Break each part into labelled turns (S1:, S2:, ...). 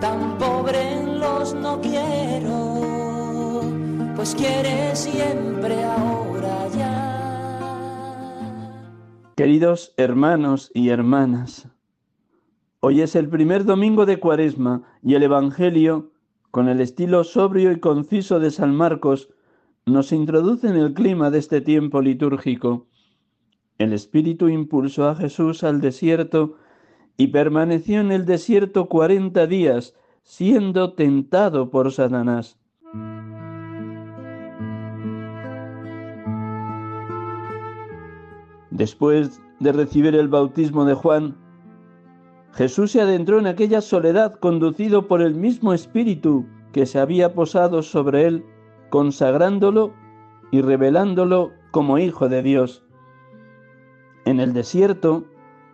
S1: tan pobre en los no quiero, pues quiere siempre ahora ya.
S2: Queridos hermanos y hermanas, hoy es el primer domingo de Cuaresma y el Evangelio, con el estilo sobrio y conciso de San Marcos, nos introduce en el clima de este tiempo litúrgico. El Espíritu impulsó a Jesús al desierto y permaneció en el desierto cuarenta días, siendo tentado por Satanás. Después de recibir el bautismo de Juan, Jesús se adentró en aquella soledad conducido por el mismo Espíritu que se había posado sobre él, consagrándolo y revelándolo como Hijo de Dios. En el desierto,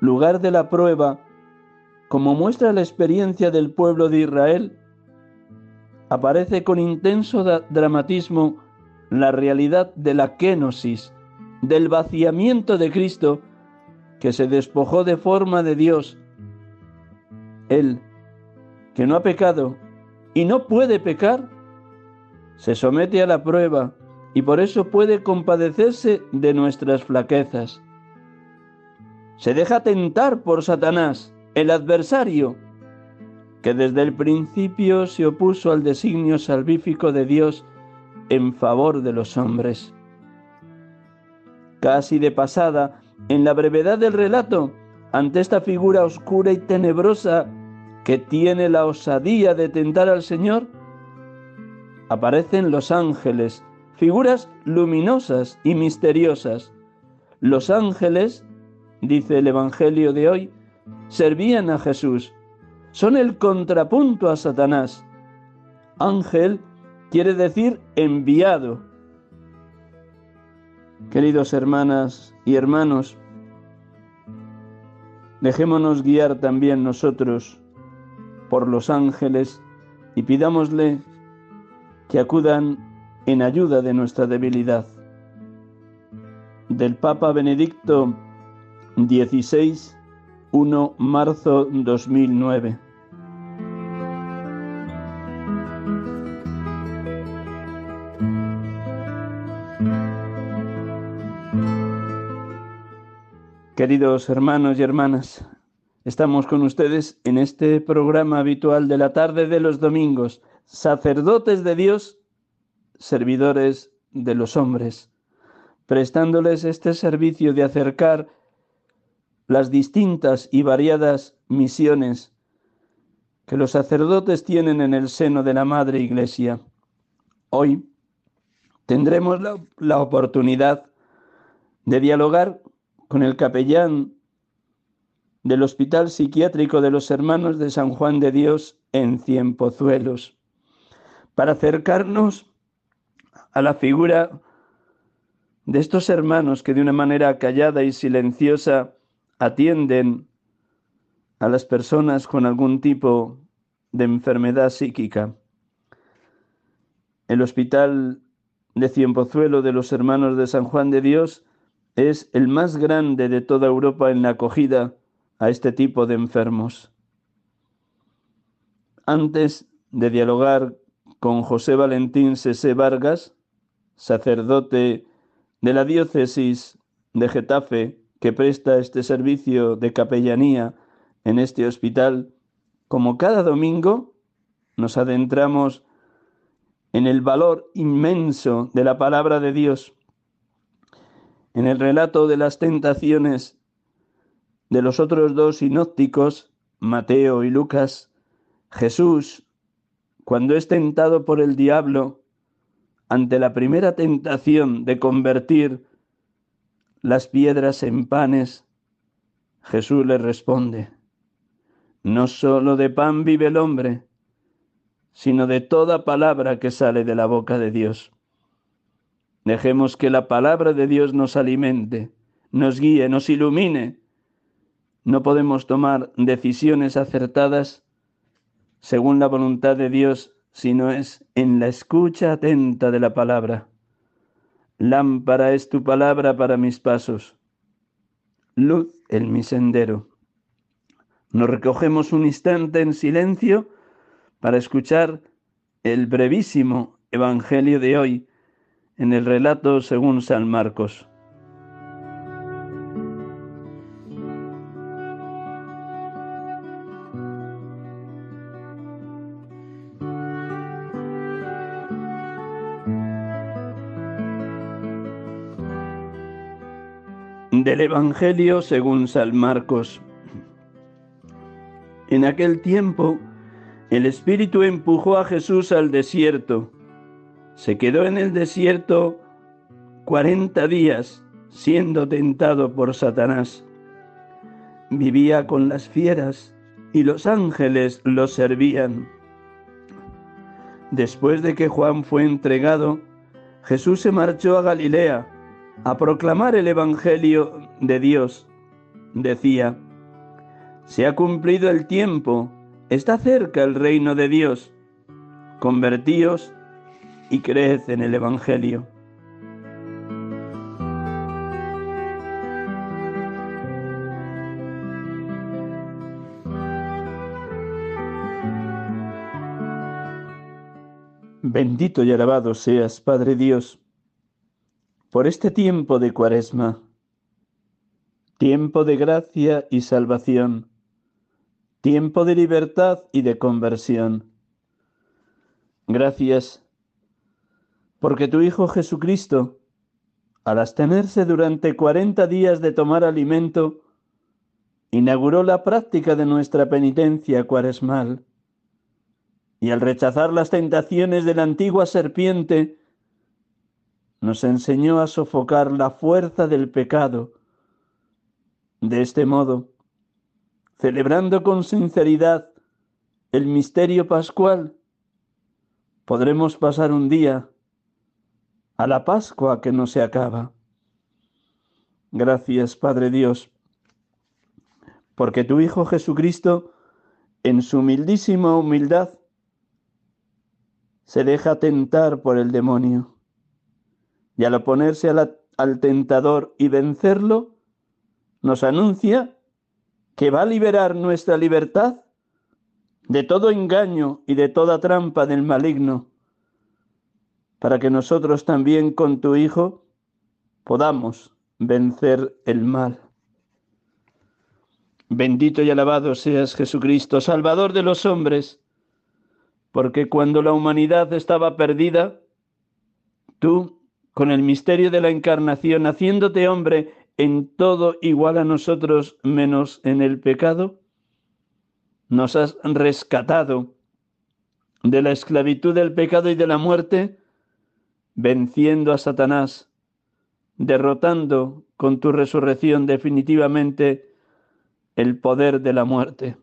S2: lugar de la prueba, como muestra la experiencia del pueblo de Israel, aparece con intenso dramatismo la realidad de la kenosis, del vaciamiento de Cristo, que se despojó de forma de Dios. Él, que no ha pecado y no puede pecar, se somete a la prueba y por eso puede compadecerse de nuestras flaquezas. Se deja tentar por Satanás, el adversario, que desde el principio se opuso al designio salvífico de Dios en favor de los hombres. Casi de pasada, en la brevedad del relato, ante esta figura oscura y tenebrosa que tiene la osadía de tentar al Señor, aparecen los ángeles, figuras luminosas y misteriosas. Los ángeles dice el Evangelio de hoy, servían a Jesús. Son el contrapunto a Satanás. Ángel quiere decir enviado. Queridos hermanas y hermanos, dejémonos guiar también nosotros por los ángeles y pidámosle que acudan en ayuda de nuestra debilidad. Del Papa Benedicto 16, 1 marzo 2009. Queridos hermanos y hermanas, estamos con ustedes en este programa habitual de la tarde de los domingos, sacerdotes de Dios, servidores de los hombres, prestándoles este servicio de acercar las distintas y variadas misiones que los sacerdotes tienen en el seno de la Madre Iglesia. Hoy tendremos la, oportunidad de dialogar con el capellán del Hospital Psiquiátrico de los Hermanos de San Juan de Dios en Cienpozuelos, para acercarnos a la figura de estos hermanos que de una manera callada y silenciosa atienden a las personas con algún tipo de enfermedad psíquica. El hospital de Cienpozuelo de los Hermanos de San Juan de Dios es el más grande de toda Europa en la acogida a este tipo de enfermos. Antes de dialogar con José Valentín Sese Vargas, sacerdote de la diócesis de Getafe, que presta este servicio de capellanía en este hospital, como cada domingo, nos adentramos en el valor inmenso de la palabra de Dios, en el relato de las tentaciones de los otros dos sinópticos, Mateo y Lucas, Jesús, cuando es tentado por el diablo, ante la primera tentación de convertir las piedras en panes, Jesús le responde, No solo de pan vive el hombre, sino de toda palabra que sale de la boca de Dios. Dejemos que la palabra de Dios nos alimente, nos guíe, nos ilumine. No podemos tomar decisiones acertadas según la voluntad de Dios si no es en la escucha atenta de la palabra. Lámpara es tu palabra para mis pasos, luz en mi sendero. Nos recogemos un instante en silencio para escuchar el brevísimo Evangelio de hoy en el relato según San Marcos. Del Evangelio según San Marcos. En aquel tiempo, el Espíritu empujó a Jesús al desierto se quedó en el desierto cuarenta días siendo tentado por Satanás. Vivía con las fieras y los ángeles lo servían. Después de que Juan fue entregado, Jesús se marchó a Galilea a proclamar el Evangelio de Dios. Decía, se ha cumplido el tiempo, está cerca el reino de Dios. Convertíos y creed en el Evangelio. Bendito y alabado seas, Padre Dios, por este tiempo de cuaresma, tiempo de gracia y salvación, tiempo de libertad y de conversión. Gracias porque tu Hijo Jesucristo, al abstenerse durante cuarenta días de tomar alimento, inauguró la práctica de nuestra penitencia cuaresmal, y al rechazar las tentaciones de la antigua serpiente, nos enseñó a sofocar la fuerza del pecado. De este modo, celebrando con sinceridad el misterio pascual, podremos pasar un día a la Pascua que no se acaba. Gracias, Padre Dios, porque tu Hijo Jesucristo, en su humildísima humildad, se deja tentar por el demonio. Y al oponerse al tentador y vencerlo, nos anuncia que va a liberar nuestra libertad de todo engaño y de toda trampa del maligno para que nosotros también con tu Hijo podamos vencer el mal. Bendito y alabado seas Jesucristo, Salvador de los hombres, porque cuando la humanidad estaba perdida, tú, con el misterio de la encarnación, haciéndote hombre en todo igual a nosotros menos en el pecado, nos has rescatado de la esclavitud del pecado y de la muerte, venciendo a Satanás, derrotando con tu resurrección definitivamente el poder de la muerte.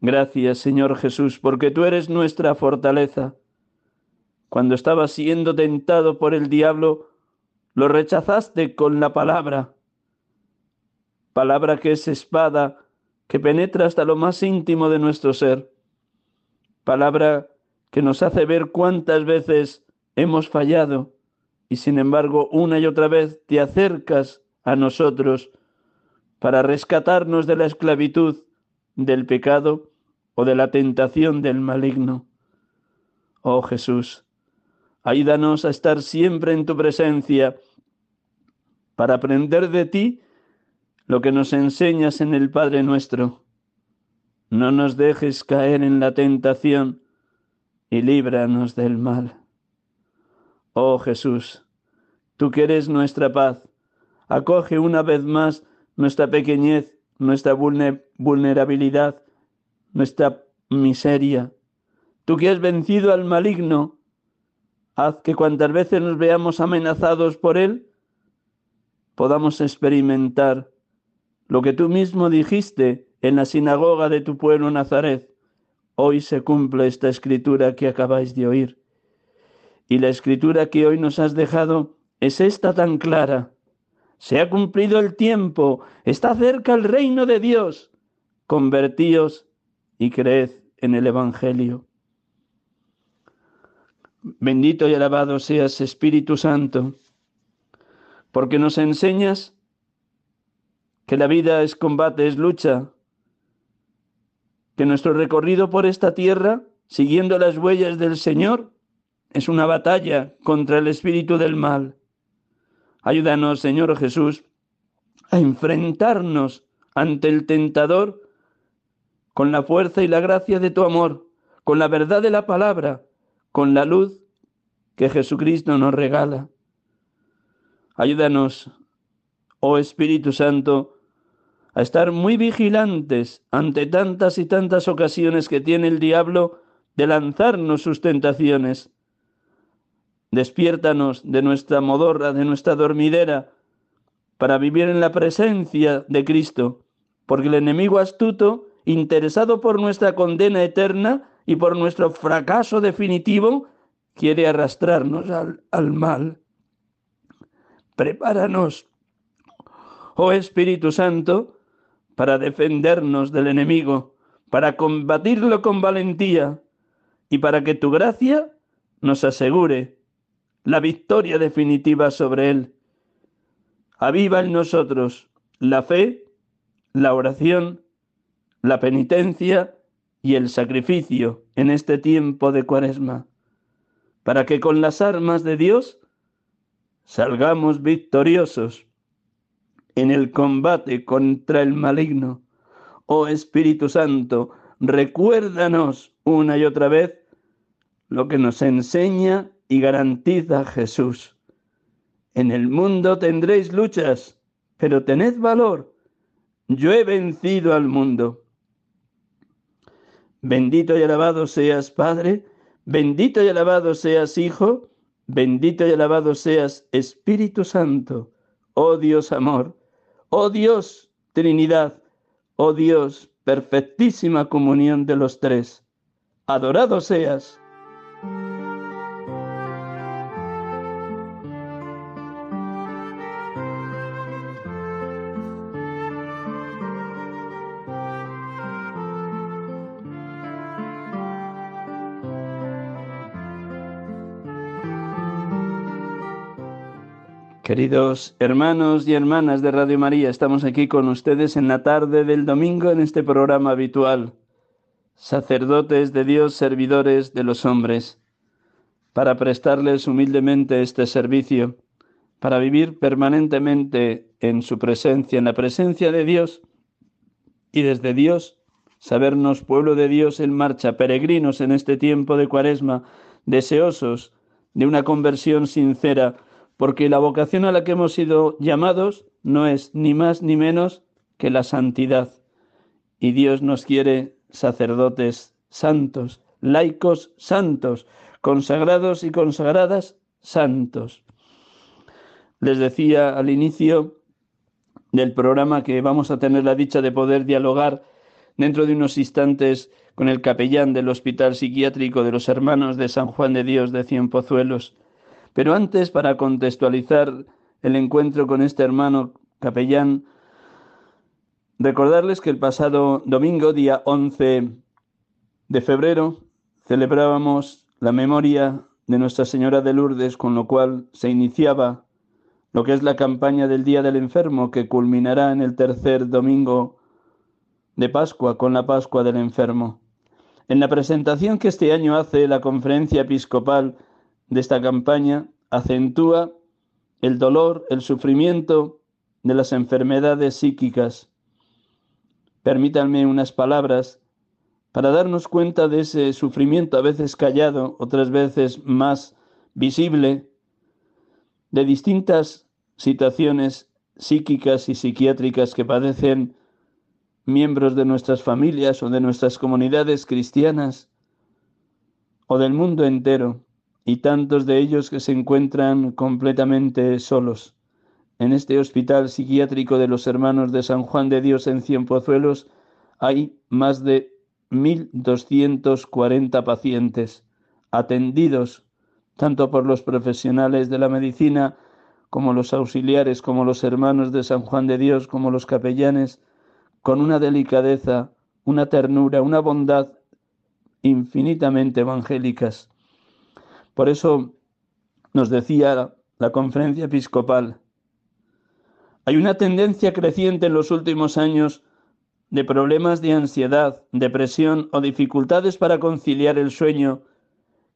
S2: Gracias, Señor Jesús, porque tú eres nuestra fortaleza. Cuando estabas siendo tentado por el diablo, lo rechazaste con la palabra, palabra que es espada, que penetra hasta lo más íntimo de nuestro ser, palabra que nos hace ver cuántas veces hemos fallado y sin embargo una y otra vez te acercas a nosotros para rescatarnos de la esclavitud, del pecado o de la tentación del maligno. Oh Jesús, ayúdanos a estar siempre en tu presencia para aprender de ti lo que nos enseñas en el Padre nuestro. No nos dejes caer en la tentación y líbranos del mal. Oh Jesús, tú que eres nuestra paz, acoge una vez más nuestra pequeñez, nuestra vulnerabilidad, nuestra miseria. Tú que has vencido al maligno, haz que cuantas veces nos veamos amenazados por él, podamos experimentar lo que tú mismo dijiste en la sinagoga de tu pueblo Nazaret. Hoy se cumple esta escritura que acabáis de oír. Y la escritura que hoy nos has dejado es esta tan clara. Se ha cumplido el tiempo, está cerca el reino de Dios. Convertíos y creed en el Evangelio. Bendito y alabado seas, Espíritu Santo, porque nos enseñas que la vida es combate, es lucha, que nuestro recorrido por esta tierra, siguiendo las huellas del Señor, es una batalla contra el espíritu del mal. Ayúdanos, Señor Jesús, a enfrentarnos ante el tentador con la fuerza y la gracia de tu amor, con la verdad de la palabra, con la luz que Jesucristo nos regala. Ayúdanos, oh Espíritu Santo, a estar muy vigilantes ante tantas y tantas ocasiones que tiene el diablo de lanzarnos sus tentaciones. Despiértanos de nuestra modorra, de nuestra dormidera, para vivir en la presencia de Cristo, porque el enemigo astuto, interesado por nuestra condena eterna y por nuestro fracaso definitivo, quiere arrastrarnos al, al mal. Prepáranos, oh Espíritu Santo, para defendernos del enemigo, para combatirlo con valentía y para que tu gracia nos asegure la victoria definitiva sobre él. Aviva en nosotros la fe, la oración, la penitencia y el sacrificio en este tiempo de cuaresma, para que con las armas de Dios salgamos victoriosos en el combate contra el maligno. Oh Espíritu Santo, recuérdanos una y otra vez lo que nos enseña y garantiza Jesús. En el mundo tendréis luchas, pero tened valor. Yo he vencido al mundo. Bendito y alabado seas, Padre, bendito y alabado seas, Hijo, bendito y alabado seas, Espíritu Santo, oh Dios amor. Oh Dios, Trinidad, oh Dios, perfectísima comunión de los tres, adorado seas. Queridos hermanos y hermanas de Radio María, estamos aquí con ustedes en la tarde del domingo en este programa habitual, sacerdotes de Dios, servidores de los hombres, para prestarles humildemente este servicio, para vivir permanentemente en su presencia, en la presencia de Dios, y desde Dios sabernos pueblo de Dios en marcha, peregrinos en este tiempo de cuaresma, deseosos de una conversión sincera, porque la vocación a la que hemos sido llamados no es ni más ni menos que la santidad. Y Dios nos quiere sacerdotes santos, laicos santos, consagrados y consagradas santos. Les decía al inicio del programa que vamos a tener la dicha de poder dialogar dentro de unos instantes con el capellán del Hospital Psiquiátrico de los Hermanos de San Juan de Dios de Cienpozuelos pero antes, para contextualizar el encuentro con este hermano capellán, recordarles que el pasado domingo, día 11 de febrero, celebrábamos la memoria de Nuestra Señora de Lourdes, con lo cual se iniciaba lo que es la campaña del Día del Enfermo, que culminará en el tercer domingo de Pascua, con la Pascua del Enfermo. En la presentación que este año hace la Conferencia Episcopal de esta campaña acentúa el dolor, el sufrimiento de las enfermedades psíquicas. Permítanme unas palabras para darnos cuenta de ese sufrimiento a veces callado, otras veces más visible, de distintas situaciones psíquicas y psiquiátricas que padecen miembros de nuestras familias o de nuestras comunidades cristianas o del mundo entero y tantos de ellos que se encuentran completamente solos. En este hospital psiquiátrico de los hermanos de San Juan de Dios en Cienpozuelos hay más de 1.240 pacientes atendidos tanto por los profesionales de la medicina como los auxiliares, como los hermanos de San Juan de Dios, como los capellanes, con una delicadeza, una ternura, una bondad infinitamente evangélicas. Por eso nos decía la conferencia episcopal, hay una tendencia creciente en los últimos años de problemas de ansiedad, depresión o dificultades para conciliar el sueño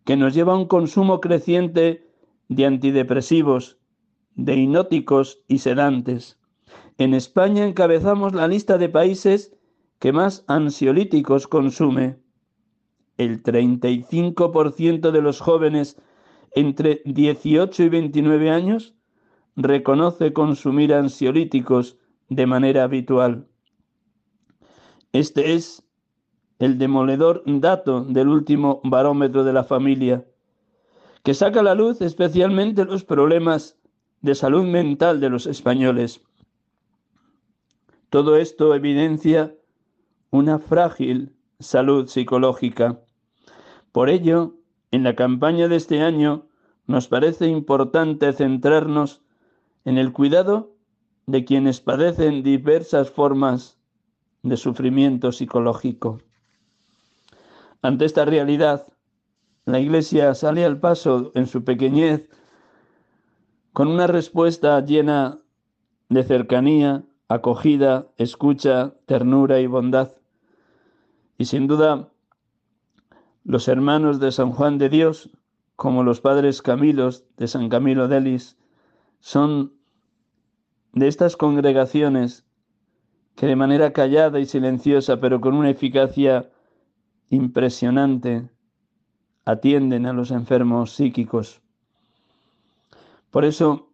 S2: que nos lleva a un consumo creciente de antidepresivos, de hipnóticos y sedantes. En España encabezamos la lista de países que más ansiolíticos consume. El 35% de los jóvenes entre 18 y 29 años reconoce consumir ansiolíticos de manera habitual. Este es el demoledor dato del último barómetro de la familia, que saca a la luz especialmente los problemas de salud mental de los españoles. Todo esto evidencia una frágil salud psicológica. Por ello, en la campaña de este año nos parece importante centrarnos en el cuidado de quienes padecen diversas formas de sufrimiento psicológico. Ante esta realidad, la Iglesia sale al paso en su pequeñez con una respuesta llena de cercanía, acogida, escucha, ternura y bondad. Y sin duda, los hermanos de San Juan de Dios, como los padres Camilos de San Camilo de Elis, son de estas congregaciones que de manera callada y silenciosa, pero con una eficacia impresionante, atienden a los enfermos psíquicos. Por eso,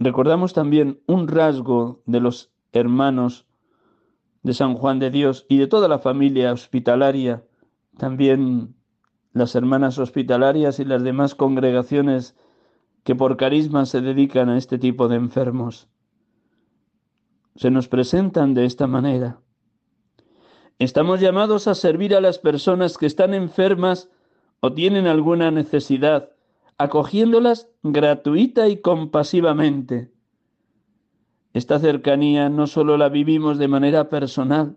S2: recordamos también un rasgo de los hermanos de San Juan de Dios y de toda la familia hospitalaria, también las hermanas hospitalarias y las demás congregaciones que por carisma se dedican a este tipo de enfermos se nos presentan de esta manera. Estamos llamados a servir a las personas que están enfermas o tienen alguna necesidad, acogiéndolas gratuita y compasivamente. Esta cercanía no solo la vivimos de manera personal,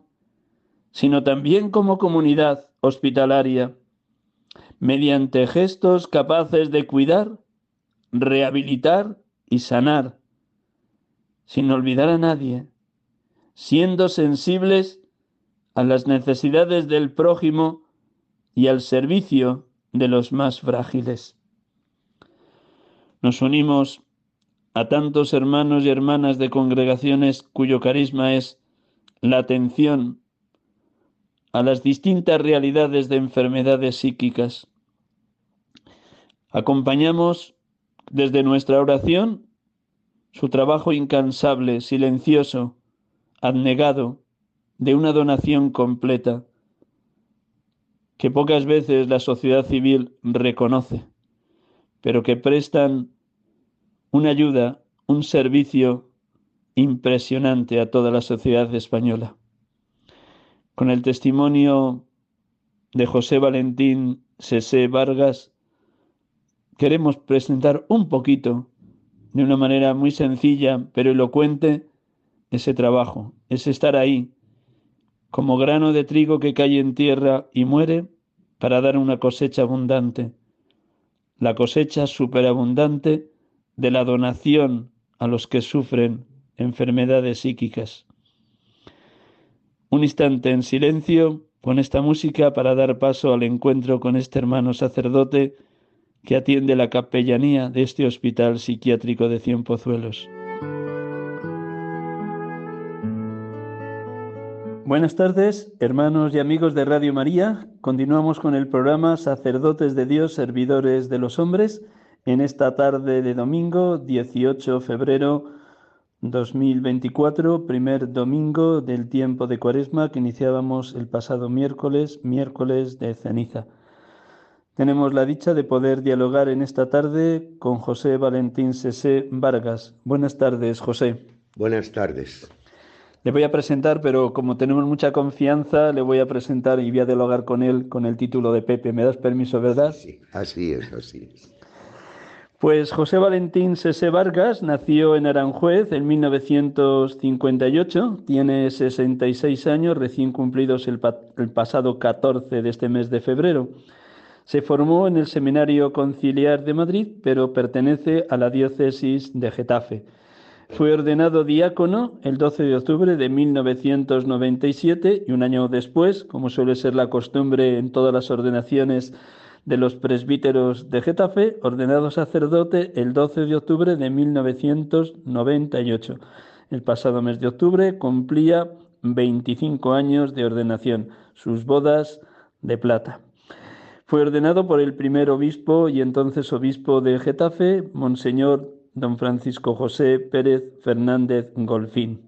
S2: sino también como comunidad hospitalaria, mediante gestos capaces de cuidar, rehabilitar y sanar sin olvidar a nadie, siendo sensibles a las necesidades del prójimo y al servicio de los más frágiles. Nos unimos a tantos hermanos y hermanas de congregaciones cuyo carisma es la atención a las distintas realidades de enfermedades psíquicas. Acompañamos desde nuestra oración su trabajo incansable, silencioso, abnegado, de una donación completa, que pocas veces la sociedad civil reconoce, pero que prestan una ayuda, un servicio impresionante a toda la sociedad española. Con el testimonio de José Valentín Sese Vargas, queremos presentar un poquito de una manera muy sencilla pero elocuente ese trabajo, ese estar ahí, como grano de trigo que cae en tierra y muere para dar una cosecha abundante, la cosecha superabundante de la donación a los que sufren enfermedades psíquicas. Un instante en silencio con esta música para dar paso al encuentro con este hermano sacerdote que atiende la capellanía de este hospital psiquiátrico de Cienpozuelos. Buenas tardes, hermanos y amigos de Radio María. Continuamos con el programa Sacerdotes de Dios, Servidores de los Hombres, en esta tarde de domingo 18 de febrero 2024, primer domingo del tiempo de Cuaresma que iniciábamos el pasado miércoles, miércoles de ceniza. Tenemos la dicha de poder dialogar en esta tarde con José Valentín Sese Vargas. Buenas tardes, José.
S3: Buenas tardes.
S2: Le voy a presentar, pero como tenemos mucha confianza, le voy a presentar y voy a dialogar con él con el título de Pepe. ¿Me das permiso, verdad?
S3: Sí, así es, así es.
S2: Pues José Valentín Sese Vargas nació en Aranjuez en 1958, tiene 66 años, recién cumplidos el, el, pasado 14 de este mes de febrero. Se formó en el Seminario Conciliar de Madrid, pero pertenece a la diócesis de Getafe. Fue ordenado diácono el 12 de octubre de 1997 y un año después, como suele ser la costumbre en todas las ordenaciones de los presbíteros de Getafe, ordenado sacerdote el 12 de octubre de 1998. El pasado mes de octubre cumplía 25 años de ordenación, sus bodas de plata. Fue ordenado por el primer obispo y entonces obispo de Getafe, Monseñor don Francisco José Pérez Fernández Golfín.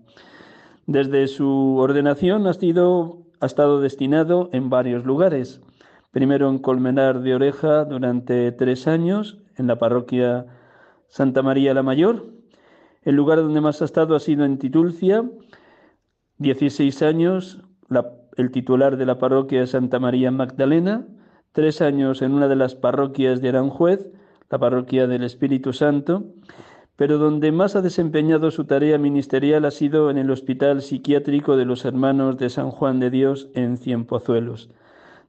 S2: Desde su ordenación ha, ha estado destinado en varios lugares. Primero en Colmenar de Oreja durante tres años, en la parroquia Santa María la Mayor. El lugar donde más ha estado ha sido en Titulcia, 16 años, el titular de la parroquia Santa María Magdalena, tres años en una de las parroquias de Aranjuez, la parroquia del Espíritu Santo, pero donde más ha desempeñado su tarea ministerial ha sido en el Hospital Psiquiátrico de los Hermanos de San Juan de Dios en Cienpozuelos.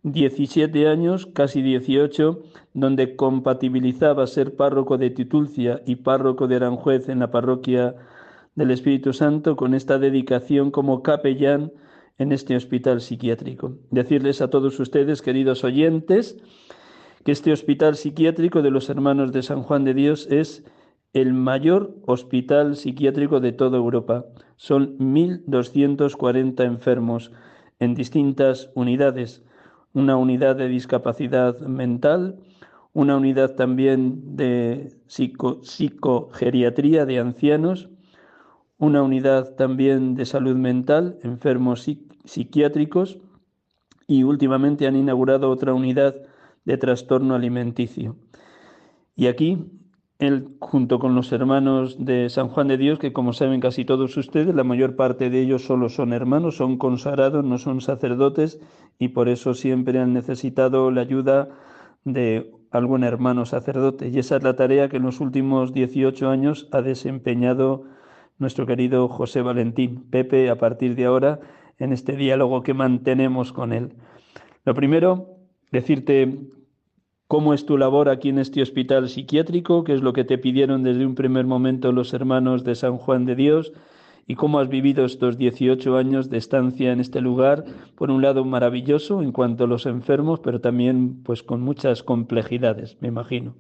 S2: 17 años, casi 18, donde compatibilizaba ser párroco de Titulcia y párroco de Aranjuez en la parroquia del Espíritu Santo con esta dedicación como capellán en este hospital psiquiátrico. Decirles a todos ustedes, queridos oyentes, que este hospital psiquiátrico de los hermanos de San Juan de Dios es el mayor hospital psiquiátrico de toda Europa. Son 1.240 enfermos en distintas unidades. Una unidad de discapacidad mental, una unidad también de psicogeriatría de ancianos, una unidad también de salud mental, enfermos psiquiátricos y últimamente han inaugurado otra unidad de trastorno alimenticio. Y aquí, él, junto con los hermanos de San Juan de Dios, que como saben casi todos ustedes, la mayor parte de ellos solo son hermanos, son consagrados, no son sacerdotes, y por eso siempre han necesitado la ayuda de algún hermano sacerdote. Y esa es la tarea que en los últimos 18 años ha desempeñado nuestro querido José Valentín. Pepe, a partir de ahora, en este diálogo que mantenemos con él. Lo primero, decirte cómo es tu labor aquí en este hospital psiquiátrico, qué es lo que te pidieron desde un primer momento los hermanos de San Juan de Dios y cómo has vivido estos 18 años de estancia en este lugar, por un lado maravilloso en cuanto a los enfermos, pero también pues con muchas complejidades, me imagino.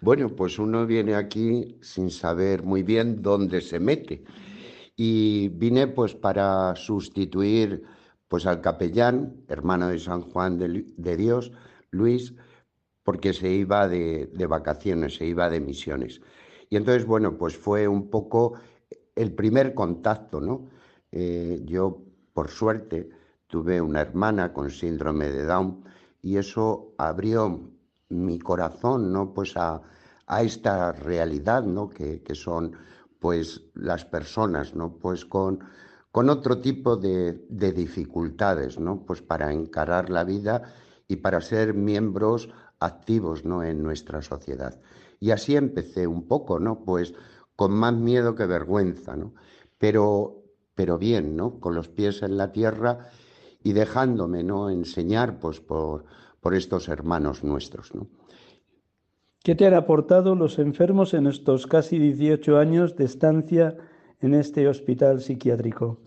S3: Bueno, pues uno viene aquí sin saber muy bien dónde se mete. Y vine pues para sustituir pues al capellán, hermano de San Juan de, Dios, Luis, porque se iba de, vacaciones, se iba de misiones. Y entonces, bueno, pues fue un poco el primer contacto, ¿no? Eh, yo, por suerte, tuve una hermana con síndrome de Down y eso abrió mi corazón, ¿no? Pues a, esta realidad, ¿no? Que, que, son, pues, las personas, ¿no? Pues con con otro tipo de, dificultades, ¿no? Pues para encarar la vida y para ser miembros activos, ¿no? En nuestra sociedad. Y así empecé un poco, ¿no? Pues con más miedo que vergüenza, ¿no? Pero, pero bien, ¿no? Con los pies en la tierra y dejándome, ¿no? Enseñar, pues, por, por estos hermanos nuestros, ¿no?
S2: ¿Qué te han aportado los enfermos en estos casi 18 años de estancia en este hospital psiquiátrico?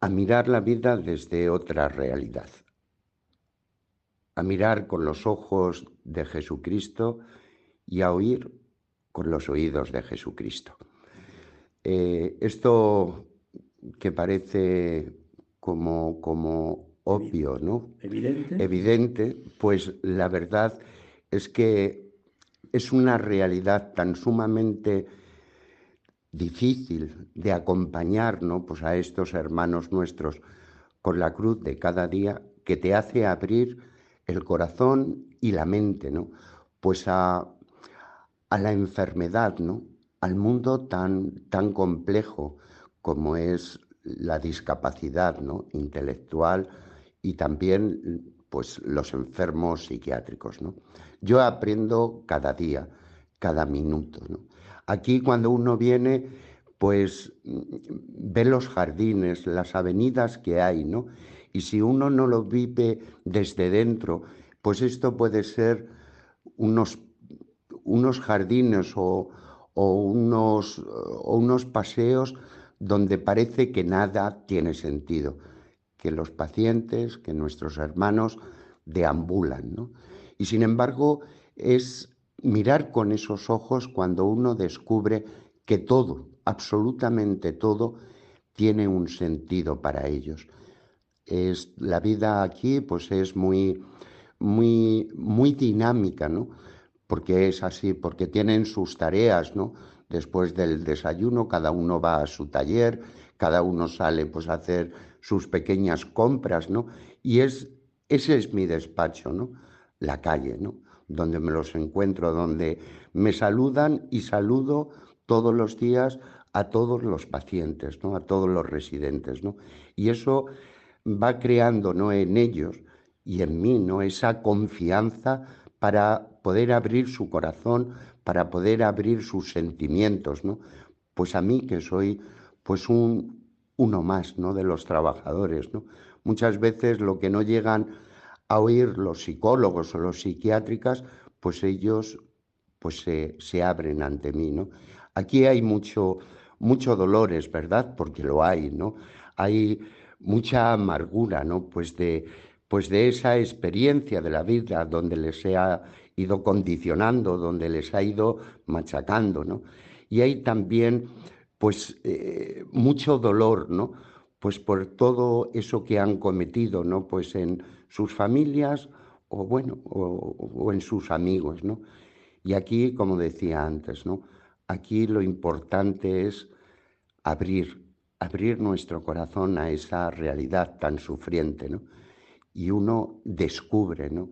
S3: A mirar la vida desde otra realidad, a mirar con los ojos de Jesucristo y a oír con los oídos de Jesucristo. Eh, esto que parece como, como obvio, ¿no?
S2: Evidente.
S3: Evidente, pues la verdad es que es una realidad tan sumamente difícil de acompañar ¿no? pues a estos hermanos nuestros con la cruz de cada día que te hace abrir el corazón y la mente, ¿no? Pues a, la enfermedad, ¿no? Al mundo tan, tan complejo como es la discapacidad ¿no? intelectual y también pues, los enfermos psiquiátricos. ¿no? Yo aprendo cada día, cada minuto. ¿no? Aquí cuando uno viene, pues ve los jardines, las avenidas que hay, ¿no? Y si uno no lo vive desde dentro, pues esto puede ser unos, unos jardines o, unos, o unos paseos donde parece que nada tiene sentido, que los pacientes, que nuestros hermanos deambulan. ¿no? Y sin embargo, es mirar con esos ojos cuando uno descubre que todo, absolutamente todo, tiene un sentido para ellos. Es, la vida aquí pues es muy, muy, muy dinámica, ¿no? Porque es así, porque tienen sus tareas, ¿no? Después del desayuno, cada uno va a su taller, cada uno sale pues a hacer sus pequeñas compras, ¿no? Y es, ese es mi despacho, ¿no? La calle, ¿no? Donde me los encuentro, donde me saludan y saludo todos los días a todos los pacientes, ¿no? A todos los residentes, ¿no? Y eso va creando, ¿no? En ellos y en mí, ¿no? Esa confianza para poder abrir su corazón, para poder abrir sus sentimientos, ¿no? Pues a mí que soy pues un uno más, ¿no? de los trabajadores, ¿no? Muchas veces lo que no llegan a oír los psicólogos o los psiquiátricas, pues ellos pues se, se abren ante mí, ¿no? Aquí hay mucho mucho dolores, ¿verdad? Porque lo hay, ¿no? Hay mucha amargura, ¿no? Pues de pues de esa experiencia de la vida donde les ha ido condicionando, donde les ha ido machacando, ¿no? Y hay también, pues, eh, mucho dolor, ¿no? Pues por todo eso que han cometido, ¿no? Pues en sus familias o, bueno, o, en sus amigos, ¿no? Y aquí, como decía antes, ¿no? Aquí lo importante es abrir, abrir nuestro corazón a esa realidad tan sufriente, ¿no? y uno descubre ¿no?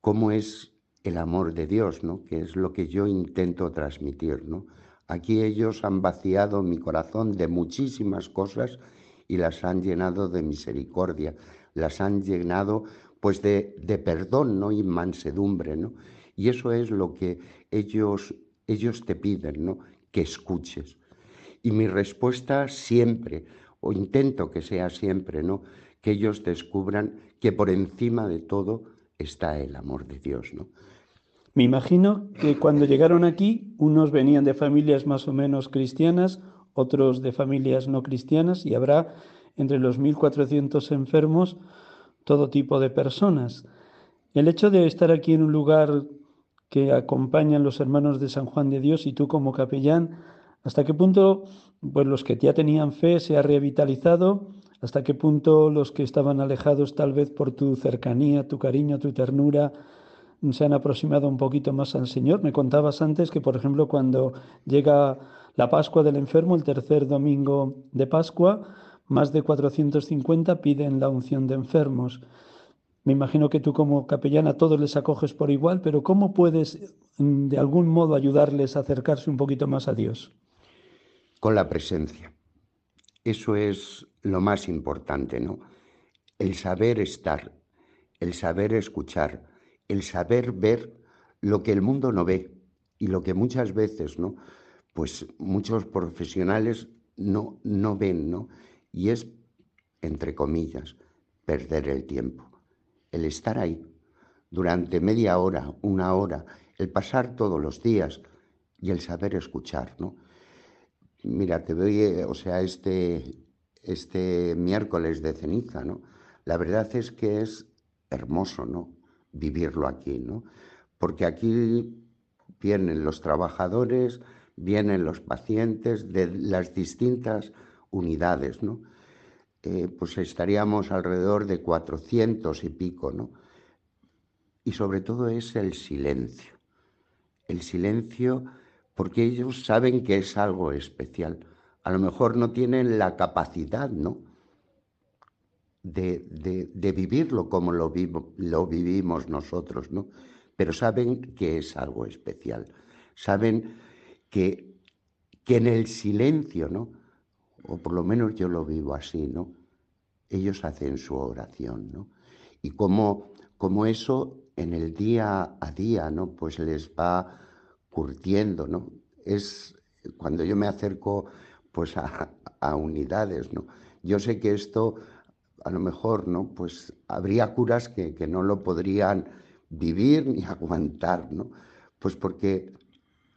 S3: cómo es el amor de Dios, ¿no? que es lo que yo intento transmitir. ¿no? Aquí ellos han vaciado mi corazón de muchísimas cosas y las han llenado de misericordia, las han llenado pues de, de perdón ¿no? y mansedumbre. ¿no? Y eso es lo que ellos, ellos te piden, ¿no? que escuches. Y mi respuesta siempre, o intento que sea siempre, ¿no? que ellos descubran que por encima de todo está el amor de Dios, ¿no?
S2: Me imagino que cuando llegaron aquí, unos venían de familias más o menos cristianas, otros de familias no cristianas, y habrá entre los 1.400 enfermos todo tipo de personas. El hecho de estar aquí en un lugar que acompañan los hermanos de San Juan de Dios y tú como capellán, ¿hasta qué punto pues los que ya tenían fe se ha revitalizado hasta qué punto los que estaban alejados tal vez por tu cercanía, tu cariño, tu ternura, se han aproximado un poquito más al Señor. Me contabas antes que, por ejemplo, cuando llega la Pascua del enfermo, el tercer domingo de Pascua, más de 450 piden la unción de enfermos. Me imagino que tú como capellán a todos les acoges por igual, pero ¿cómo puedes mm, de algún modo ayudarles a acercarse un poquito más a Dios?
S3: Con la presencia. Eso es lo más importante, ¿no? El saber estar, el saber escuchar, el saber ver lo que el mundo no ve y lo que muchas veces, ¿no? Pues muchos profesionales no, no ven, ¿no? Y es, entre comillas, perder el tiempo. El estar ahí durante media hora, una hora, el pasar todos los días y el saber escuchar, ¿no? Mira, te doy, eh, o sea, este, este miércoles de ceniza, ¿no? La verdad es que es hermoso, ¿no? Vivirlo aquí, ¿no? Porque aquí vienen los trabajadores, vienen los pacientes de las distintas unidades, ¿no? Eh, pues estaríamos alrededor de 400 y pico, ¿no? Y sobre todo es el silencio. El silencio porque ellos saben que es algo especial a lo mejor no tienen la capacidad, ¿no? De, vivirlo como lo, lo vivimos nosotros, ¿no? Pero saben que es algo especial. Saben que, que en el silencio, ¿no? o por lo menos yo lo vivo así, ¿no? Ellos hacen su oración, ¿no? Y como, como eso en el día a día, ¿no? Pues les va curtiendo, ¿no? Es cuando yo me acerco pues a, unidades, ¿no? Yo sé que esto a lo mejor, ¿no? Pues habría curas que, que no lo podrían vivir ni aguantar, ¿no? Pues porque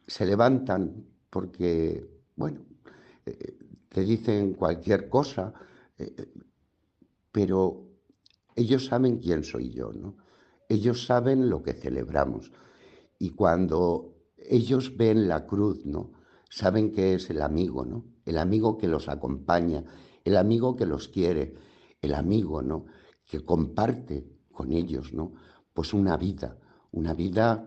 S3: se levantan, porque, bueno, eh, te dicen cualquier cosa, eh, pero ellos saben quién soy yo, ¿no? Ellos saben lo que celebramos. Y cuando ellos ven la cruz, ¿no? Saben que es el amigo, ¿no? El amigo que los acompaña, el amigo que los quiere, el amigo, ¿no? Que comparte con ellos, ¿no? Pues una vida, una vida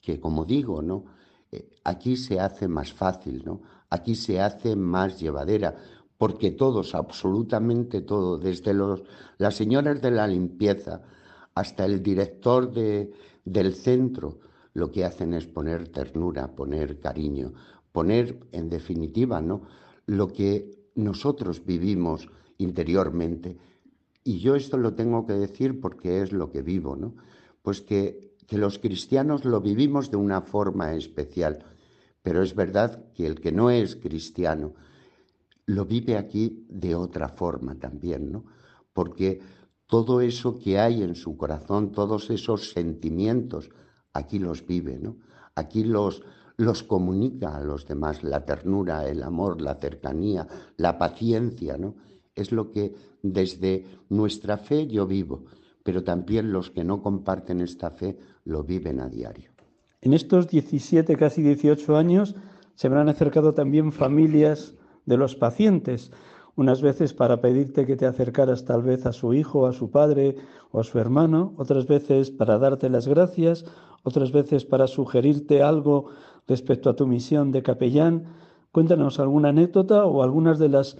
S3: que, como digo, ¿no? Eh, aquí se hace más fácil, ¿no? Aquí se hace más llevadera, porque todos, absolutamente todos, desde los, las señoras de la limpieza hasta el director de, del centro, lo que hacen es poner ternura, poner cariño, poner, en definitiva, ¿no? Lo que nosotros vivimos interiormente. Y yo esto lo tengo que decir porque es lo que vivo, ¿no? Pues que que los cristianos lo vivimos de una forma especial, pero es verdad que el que no es cristiano lo vive aquí de otra forma también, ¿no? Porque todo eso que hay en su corazón, todos esos sentimientos, aquí los vive, ¿no? Aquí los, los comunica a los demás, la ternura, el amor, la cercanía, la paciencia, ¿no? Es lo que desde nuestra fe yo vivo pero también los que no comparten esta fe lo viven a diario.
S2: En estos 17, casi 18 años, se habrán acercado también familias de los pacientes, unas veces para pedirte que te acercaras tal vez a su hijo, a su padre o a su hermano, otras veces para darte las gracias, otras veces para sugerirte algo respecto a tu misión de capellán. Cuéntanos alguna anécdota o algunas de las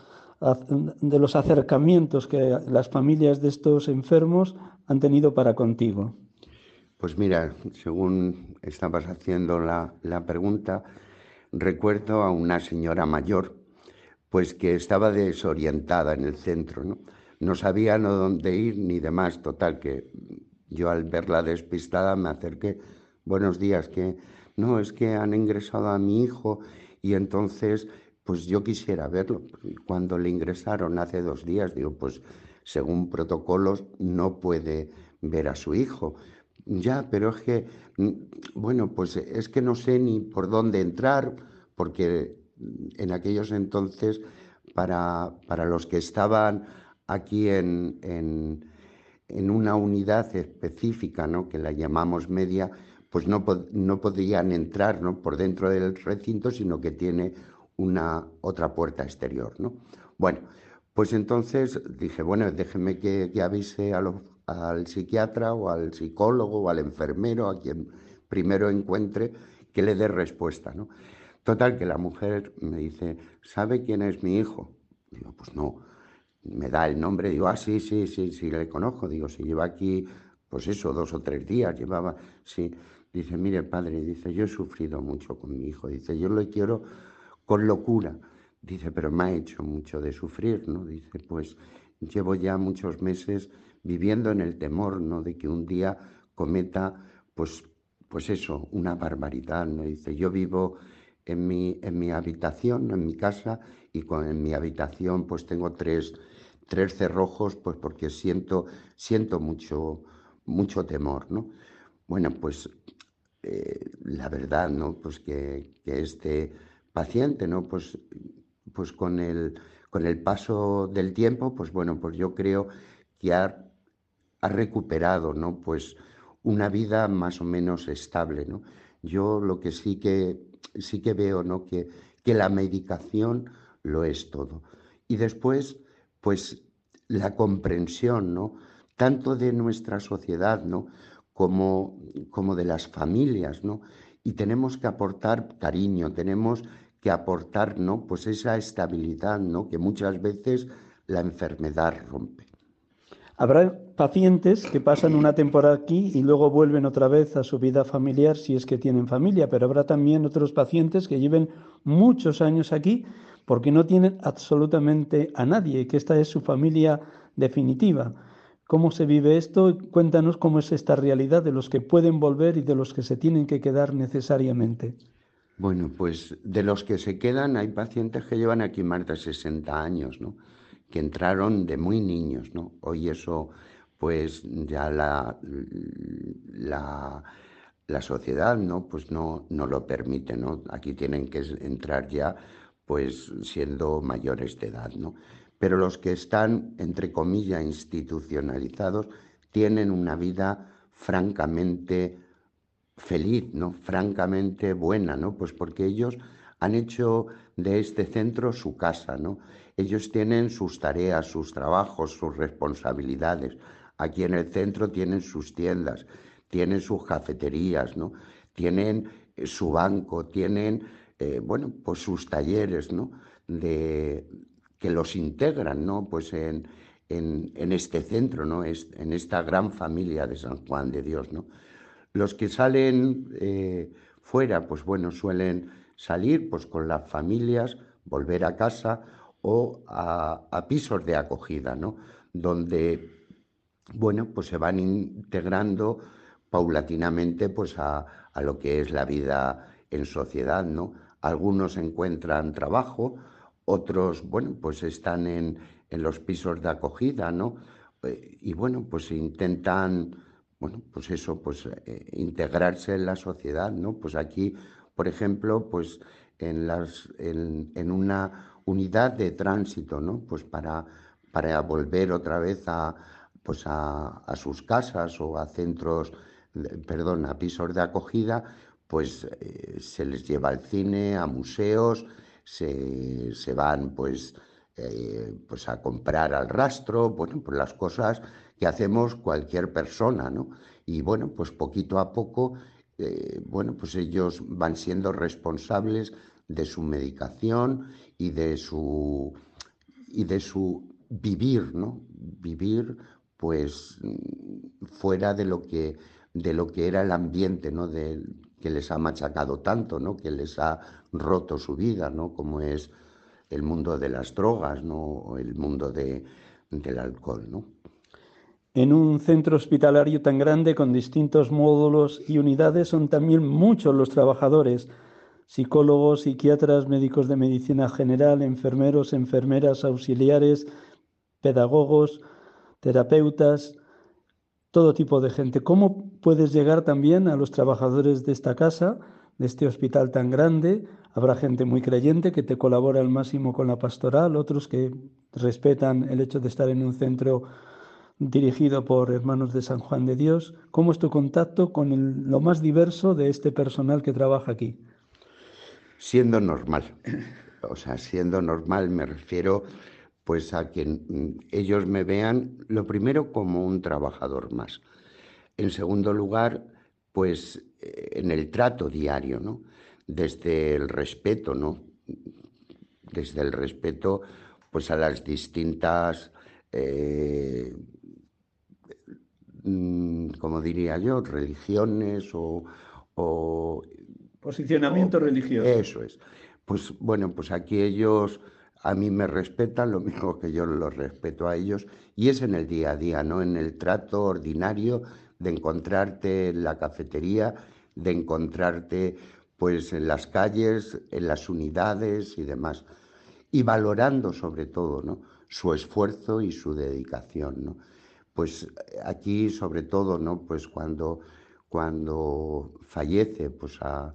S2: de los acercamientos que las familias de estos enfermos han tenido para contigo.
S3: Pues mira, según estabas haciendo la, pregunta, recuerdo a una señora mayor, pues que estaba desorientada en el centro, ¿no? No sabía no dónde ir ni demás, total, que yo al verla despistada me acerqué, buenos días, que no, es que han ingresado a mi hijo y entonces pues yo quisiera verlo. Cuando le ingresaron hace dos días, digo, pues según protocolos no puede ver a su hijo. Ya, pero es que, mm, bueno, pues es que no sé ni por dónde entrar, porque en aquellos entonces, para, para los que estaban aquí en, en, en, una unidad específica, ¿no? que la llamamos media, pues no, no podían entrar ¿no? por dentro del recinto, sino que tiene una otra puerta exterior, ¿no? Bueno, pues entonces dije, bueno, déjeme que, avise al psiquiatra o al psicólogo o al enfermero, a quien primero encuentre, que le dé respuesta, ¿no? Total, que la mujer me dice, ¿sabe quién es mi hijo? Digo, pues no. Me da el nombre, digo, ah, sí, sí, sí, sí, le conozco. Digo, si lleva aquí, pues eso, dos o tres días, llevaba, sí. Dice, mire, padre, dice, yo he sufrido mucho con mi hijo. Dice, yo le quiero con locura. Dice, pero me ha hecho mucho de sufrir, ¿no? Dice, pues llevo ya muchos meses viviendo en el temor, ¿no? De que un día cometa, pues, pues eso, una barbaridad, ¿no? Dice, yo vivo en mi, en mi habitación, en mi casa, y con, en mi habitación pues tengo tres, tres cerrojos, pues porque siento, siento mucho, mucho temor, ¿no? Bueno, pues eh, la verdad, ¿no? Pues que, que este paciente, ¿no? Pues, pues con, el, con el paso del tiempo, pues bueno, pues yo creo que ha, ha recuperado, ¿no? Pues una vida más o menos estable, ¿no? Yo lo que sí que, sí que veo, ¿no? Que, que la medicación lo es todo. Y después, pues la comprensión, ¿no? Tanto de nuestra sociedad, ¿no? Como, como de las familias, ¿no? y tenemos que aportar cariño, tenemos que aportar, ¿no? Pues esa estabilidad, ¿no? Que muchas veces la enfermedad rompe.
S2: Habrá pacientes que pasan una temporada aquí y luego vuelven otra vez a su vida familiar si es que tienen familia, pero habrá también otros pacientes que lleven muchos años aquí porque no tienen absolutamente a nadie, que esta es su familia definitiva. ¿Cómo se vive esto? Cuéntanos cómo es esta realidad de los que pueden volver y de los que se tienen que quedar necesariamente.
S3: Bueno, pues de los que se quedan hay pacientes que llevan aquí más de 60 años, ¿no? Que entraron de muy niños, ¿no? Hoy eso, pues ya la, la, sociedad, ¿no? Pues no, no lo permite, ¿no? Aquí tienen que entrar ya, pues siendo mayores de edad, ¿no? Pero los que están, entre comillas, institucionalizados, tienen una vida francamente feliz, ¿no? Francamente buena, ¿no? Pues porque ellos han hecho de este centro su casa, ¿no? Ellos tienen sus tareas, sus trabajos, sus responsabilidades. Aquí en el centro tienen sus tiendas, tienen sus cafeterías, ¿no? Tienen eh, su banco, tienen, eh, bueno, pues sus talleres, ¿no? De, que los integran, ¿no? Pues en, en, este centro, ¿no? Es, en esta gran familia de San Juan de Dios, ¿no? Los que salen eh, fuera, pues bueno, suelen salir pues con las familias, volver a casa o a, pisos de acogida, ¿no? Donde, bueno, pues se van integrando paulatinamente pues a, lo que es la vida en sociedad, ¿no? Algunos encuentran trabajo, otros, bueno, pues están en, los pisos de acogida, ¿no? Eh, y bueno, pues intentan, bueno, pues eso, pues eh, integrarse en la sociedad, ¿no? Pues aquí, por ejemplo, pues en, las, en una unidad de tránsito, ¿no? Pues para, para volver otra vez a, pues a, sus casas o a centros, perdón, a pisos de acogida, pues eh, se les lleva al cine, a museos, se, van pues, eh, pues a comprar al rastro, bueno, pues las cosas que hacemos cualquier persona, ¿no? Y bueno, pues poquito a poco, eh, bueno, pues ellos van siendo responsables de su medicación y de su, y de su vivir, ¿no? Vivir pues fuera de lo que, de lo que era el ambiente, ¿no? De, que les ha machacado tanto, ¿no? Que les ha roto su vida, ¿no? Como es el mundo de las drogas, ¿no? O el mundo de, del alcohol, ¿no?
S2: En un centro hospitalario tan grande con distintos módulos y unidades son también muchos los trabajadores psicólogos, psiquiatras, médicos de medicina general, enfermeros, enfermeras, auxiliares, pedagogos, terapeutas, todo tipo de gente. ¿Cómo puedes llegar también a los trabajadores de esta casa, de este hospital tan grande? Habrá gente muy creyente que te colabora al máximo con la pastoral, otros que respetan el hecho de estar en un centro dirigido por hermanos de San Juan de Dios. ¿Cómo es tu contacto con lo más diverso de este personal que trabaja aquí?
S3: Siendo normal. O sea, siendo normal me refiero pues a que ellos me vean lo primero como un trabajador más. En segundo lugar, pues en el trato diario, ¿no? Desde el respeto, ¿no? Desde el respeto pues a las distintas eh, mm, como diría yo, religiones o
S2: Posicionamiento religioso.
S3: Eso es. Pues bueno, pues aquí ellos a mí me respetan lo mismo que yo los respeto a ellos y es en el día a día, ¿no? En el trato ordinario de encontrarte en la cafetería, de encontrarte pues en las calles, en las unidades y demás. Y valorando sobre todo, ¿no? Su esfuerzo y su dedicación, ¿no? Pues aquí sobre todo, ¿no? Pues cuando cuando fallece pues a,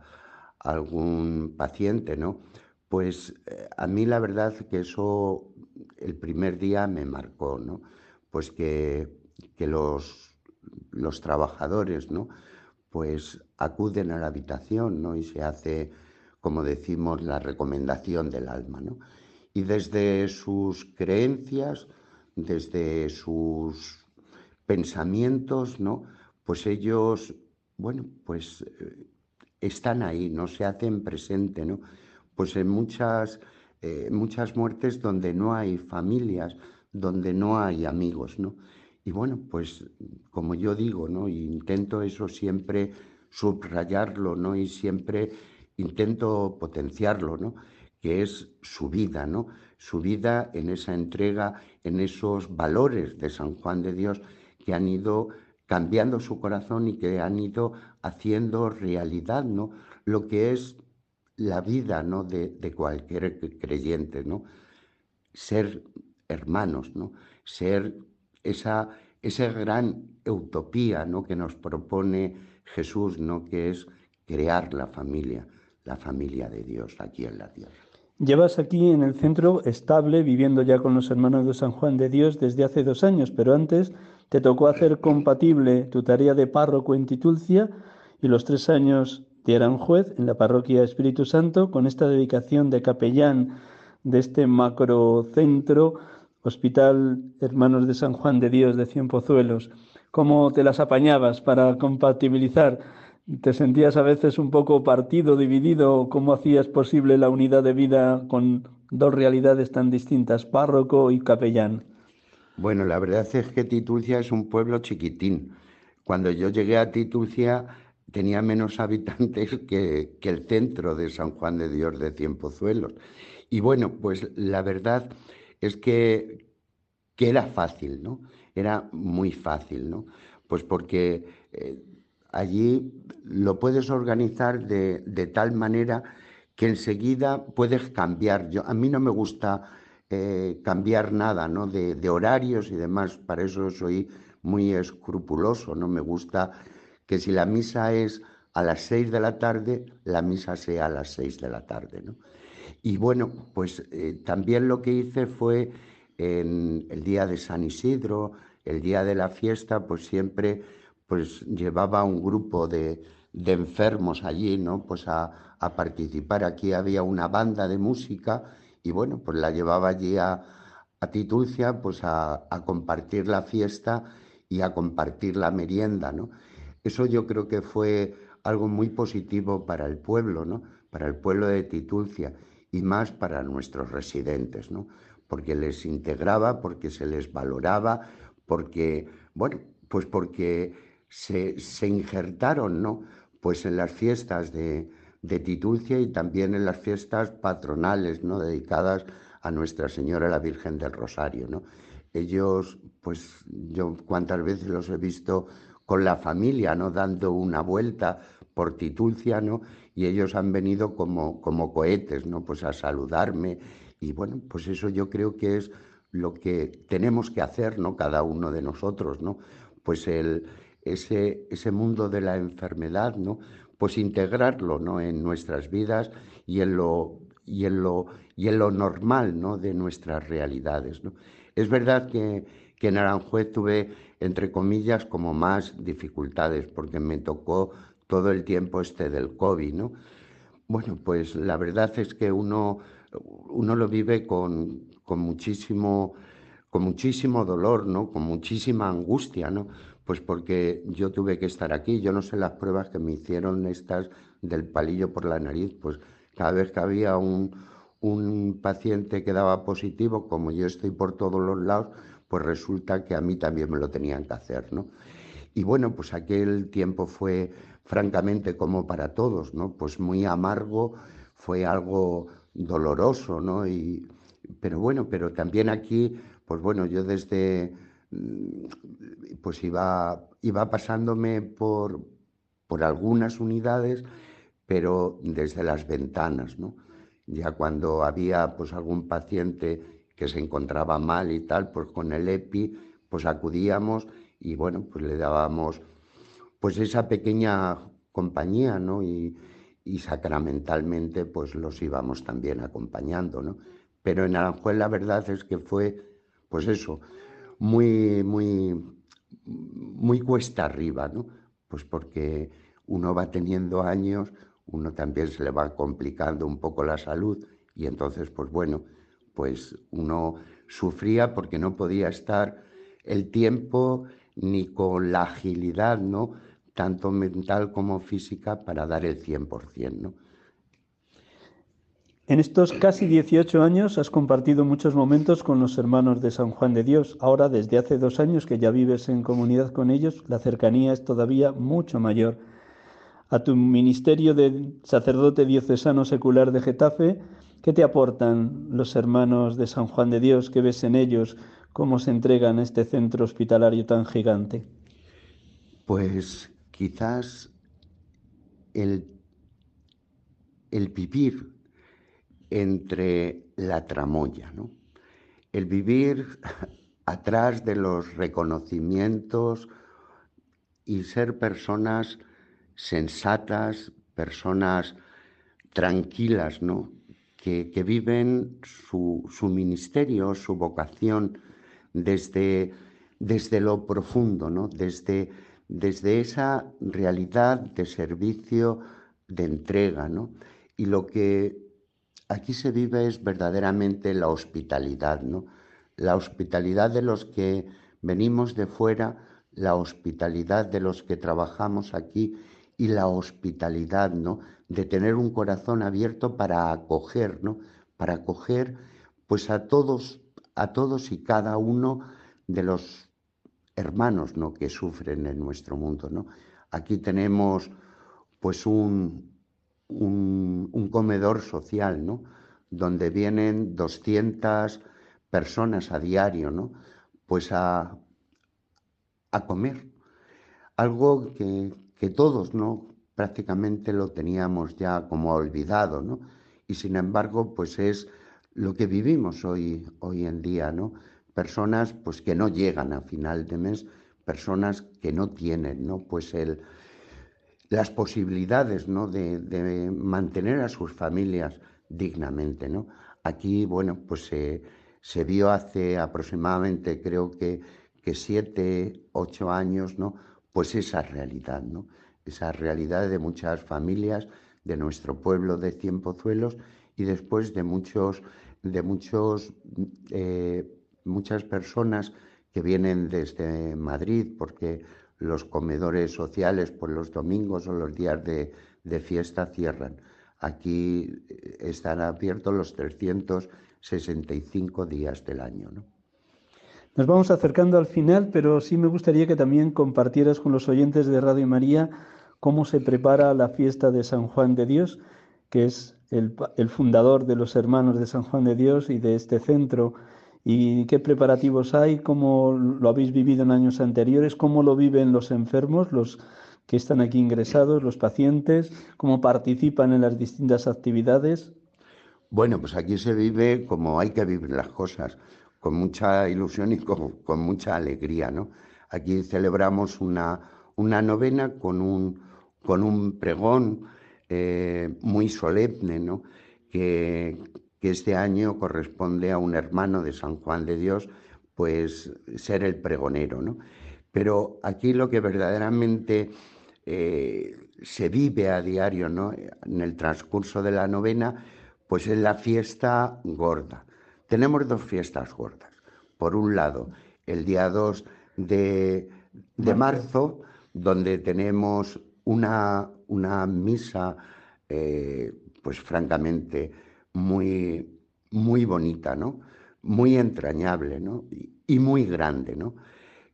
S3: algún paciente, ¿no? Pues eh, a mí la verdad que eso el primer día me marcó, ¿no? Pues que, que los, los trabajadores, ¿no? Pues acuden a la habitación, ¿no? Y se hace, como decimos, la recomendación del alma, ¿no? Y desde sus creencias, desde sus pensamientos, ¿no? Pues ellos bueno, pues eh, están ahí, no se hacen presente, ¿no? Pues en muchas, eh, muchas muertes donde no hay familias, donde no hay amigos, ¿no? Y bueno, pues como yo digo, ¿no? Intento eso siempre subrayarlo, ¿no? Y siempre intento potenciarlo, ¿no? Que es su vida, ¿no? Su vida en esa entrega, en esos valores de San Juan de Dios que han ido cambiando su corazón y que han ido haciendo realidad, ¿no? Lo que es la vida, ¿no? De, de cualquier creyente, ¿no? Ser hermanos, ¿no? Ser esa, esa gran utopía, ¿no? Que nos propone Jesús, ¿no? Que es crear la familia, la familia de Dios aquí en la tierra.
S2: Llevas aquí en el centro estable, viviendo ya con los hermanos de San Juan de Dios desde hace dos años, pero antes te tocó hacer compatible tu tarea de párroco en Titulcia y los tres años de Aranjuez en la parroquia Espíritu Santo con esta dedicación de capellán de este macrocentro, Hospital Hermanos de San Juan de Dios de Cienpozuelos. ¿Cómo te las apañabas para compatibilizar? ¿Te sentías a veces un poco partido, dividido? ¿Cómo hacías posible la unidad de vida con dos realidades tan distintas, párroco y capellán?
S3: Bueno, la verdad es que Titulcia es un pueblo chiquitín. Cuando yo llegué a Titulcia tenía menos habitantes que, el centro de San Juan de Dios de Cienpozuelos. Y bueno, pues la verdad es que, que era fácil, ¿no? Era muy fácil, ¿no? Pues porque eh, allí lo puedes organizar de, de, tal manera que enseguida puedes cambiar. Yo, a mí no me gusta eh, cambiar nada, ¿no? De, horarios y demás. Para eso soy muy escrupuloso, ¿no? Me gusta que si la misa es a las seis de la tarde, la misa sea a las seis de la tarde, ¿no? Y bueno, pues eh, también lo que hice fue el día de San Isidro, el día de la fiesta, pues siempre pues llevaba un grupo de, de enfermos allí, ¿no? Pues a participar. Aquí había una banda de música y bueno, pues la llevaba allí a, a Titulcia pues a, a, compartir la fiesta y a compartir la merienda, ¿no? Eso yo creo que fue algo muy positivo para el pueblo, ¿no? Para el pueblo de Titulcia y más para nuestros residentes, ¿no? Porque les integraba, porque se les valoraba, porque, bueno, pues porque se, se injertaron, ¿no? Pues en las fiestas de, de Titulcia y también en las fiestas patronales, ¿no? dedicadas a Nuestra Señora la Virgen del Rosario, ¿no? Ellos, pues yo cuántas veces los he visto con la familia, ¿no? Dando una vuelta por Titulcia, ¿no? Y ellos han venido como, como cohetes, ¿no? Pues a saludarme. Y bueno, pues eso yo creo que es lo que tenemos que hacer, ¿no? Cada uno de nosotros, ¿no? Pues el, ese, ese mundo de la enfermedad, ¿no? Pues integrarlo ¿no? en nuestras vidas y en lo, y en lo, y en lo normal ¿no? de nuestras realidades. ¿no? Es verdad que, que en Aranjuez tuve, entre comillas, como más dificultades, porque me tocó todo el tiempo este del COVID. ¿no? Bueno, pues la verdad es que uno, uno lo vive con, con, muchísimo, con muchísimo dolor, ¿no? con muchísima angustia, ¿no? Pues porque yo tuve que estar aquí. Yo no sé las pruebas que me hicieron estas del palillo por la nariz. Pues cada vez que había un, un paciente que daba positivo, como yo estoy por todos los lados, pues resulta que a mí también me lo tenían que hacer, ¿no? Y bueno, pues aquel tiempo fue francamente como para todos, ¿no? Pues muy amargo, fue algo doloroso, ¿no? Y, pero bueno, pero también aquí, pues bueno, yo desde pues iba, iba pasándome por, por algunas unidades, pero desde las ventanas, ¿no? Ya cuando había pues algún paciente que se encontraba mal y tal, pues con el EPI, pues acudíamos y bueno, pues le dábamos pues esa pequeña compañía, ¿no? Y, y sacramentalmente pues los íbamos también acompañando, ¿no? Pero en Aranjuez la verdad es que fue, pues eso, muy, muy, muy cuesta arriba, ¿no? Pues porque uno va teniendo años, uno también se le va complicando un poco la salud y entonces, pues bueno, pues uno sufría porque no podía estar el tiempo ni con la agilidad, ¿no? Tanto mental como física para dar el 100%, ¿no?
S2: En estos casi 18 años has compartido muchos momentos con los hermanos de San Juan de Dios. Ahora, desde hace dos años que ya vives en comunidad con ellos, la cercanía es todavía mucho mayor. A tu ministerio de sacerdote diocesano secular de Getafe, ¿qué te aportan los hermanos de San Juan de Dios? ¿Qué ves en ellos? ¿Cómo se entregan a este centro hospitalario tan gigante?
S3: Pues quizás el, el vivir entre la tramoya. El vivir atrás de los reconocimientos y ser personas sensatas, personas tranquilas. Que, viven su, ministerio, su vocación desde, desde lo profundo. Desde, desde esa realidad de servicio, de entrega. Y lo que aquí se vive es verdaderamente la hospitalidad, ¿no? La hospitalidad de los que venimos de fuera, la hospitalidad de los que trabajamos aquí y la hospitalidad, ¿no? De tener un corazón abierto para acoger, ¿no? Para acoger pues a todos, a todos y cada uno de los hermanos, ¿no? Que sufren en nuestro mundo, ¿no? Aquí tenemos pues un, un, comedor social, ¿no? Donde vienen 200 personas a diario, ¿no? Pues a, a comer. Algo que, que, todos, ¿no? Prácticamente lo teníamos ya como olvidado, ¿no? Y sin embargo, pues es lo que vivimos hoy, hoy en día, ¿no? Personas, pues que no llegan a final de mes, personas que no tienen, ¿no? Pues el, las posibilidades ¿no? de, mantener a sus familias dignamente. ¿no? Aquí, bueno, pues se vio hace aproximadamente, creo que, siete, ocho años, ¿no? pues esa realidad, ¿no? esa realidad de muchas familias de nuestro pueblo de Cienpozuelos y después de muchos, de muchos, eh, muchas personas que vienen desde Madrid, porque los comedores sociales por los domingos o los días de, fiesta cierran. Aquí eh, están abiertos los 365 días del año.
S2: Nos vamos acercando al final, pero sí me gustaría que también compartieras con los oyentes de Radio María cómo se prepara la fiesta de San Juan de Dios, que es el fundador de los hermanos de San Juan de Dios y de este centro ¿Y qué preparativos hay? ¿Cómo lo habéis vivido en años anteriores? ¿Cómo lo viven los enfermos, los que están aquí ingresados, los pacientes? ¿Cómo participan en las distintas actividades?
S3: Bueno, pues aquí se vive como hay que vivir las cosas, con mucha ilusión y con, mucha alegría, ¿no? Aquí celebramos una, una novena con un, con un pregón eh, muy solemne, ¿no? Que, que este año corresponde a un hermano de San Juan de Dios, pues ser el pregonero, ¿no? Pero aquí lo que verdaderamente eh, se vive a diario, ¿no? En el transcurso de la novena, pues es la fiesta gorda. Tenemos dos fiestas gordas. Por un lado, el día 2 de, marzo, donde tenemos una, una misa, eh, pues francamente, muy, muy bonita, ¿no? Muy entrañable, ¿no? Y, muy grande, ¿no?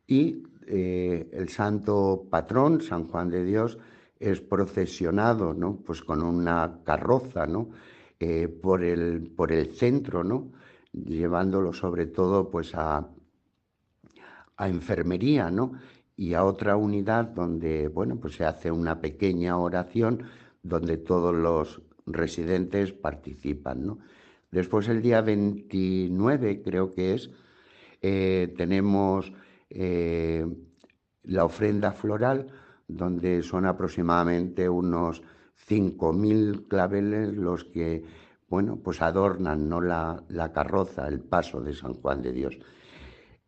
S3: Y eh, el santo patrón, San Juan de Dios, es procesionado, ¿no? Pues con una carroza, ¿no? Eh, por, el, por el centro, ¿no? Llevándolo sobre todo, pues a, a enfermería, ¿no? Y a otra unidad donde, bueno, pues se hace una pequeña oración donde todos los residentes participan. ¿no? Después el día 29 creo que es, eh, tenemos eh, la ofrenda floral, donde son aproximadamente unos 5.000 claveles los que, bueno, pues adornan ¿no? la, la carroza, el paso de San Juan de Dios.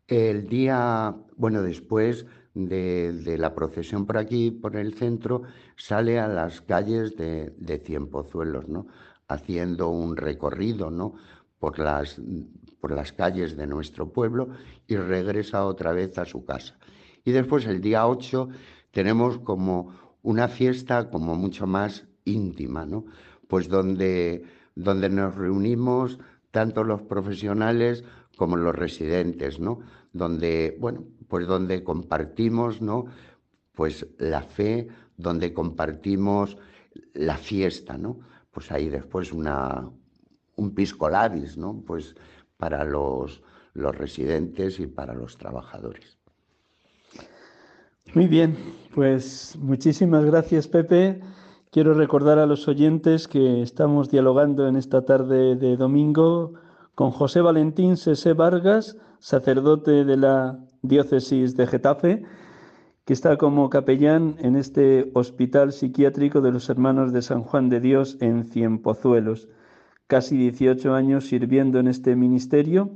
S3: El día, bueno, después de, la procesión por aquí, por el centro, sale a las calles de, de Cienpozuelos, ¿no? haciendo un recorrido ¿no? por, las, por las calles de nuestro pueblo y regresa otra vez a su casa. Y después el día 8 tenemos como una fiesta como mucho más íntima, ¿no? Pues donde donde nos reunimos tanto los profesionales como los residentes, ¿no? Donde, bueno, pues donde compartimos, ¿no? Pues la fe, donde compartimos la fiesta, ¿no? Pues ahí después una, un pisco labis, ¿no? Pues para los, los residentes y para los trabajadores.
S2: Muy bien, pues muchísimas gracias Pepe. Quiero recordar a los oyentes que estamos dialogando en esta tarde de domingo con José Valentín Sese Vargas, sacerdote de la diócesis de Getafe, que está como capellán en este hospital psiquiátrico de los hermanos de San Juan de Dios en Cienpozuelos. Casi 18 años sirviendo en este ministerio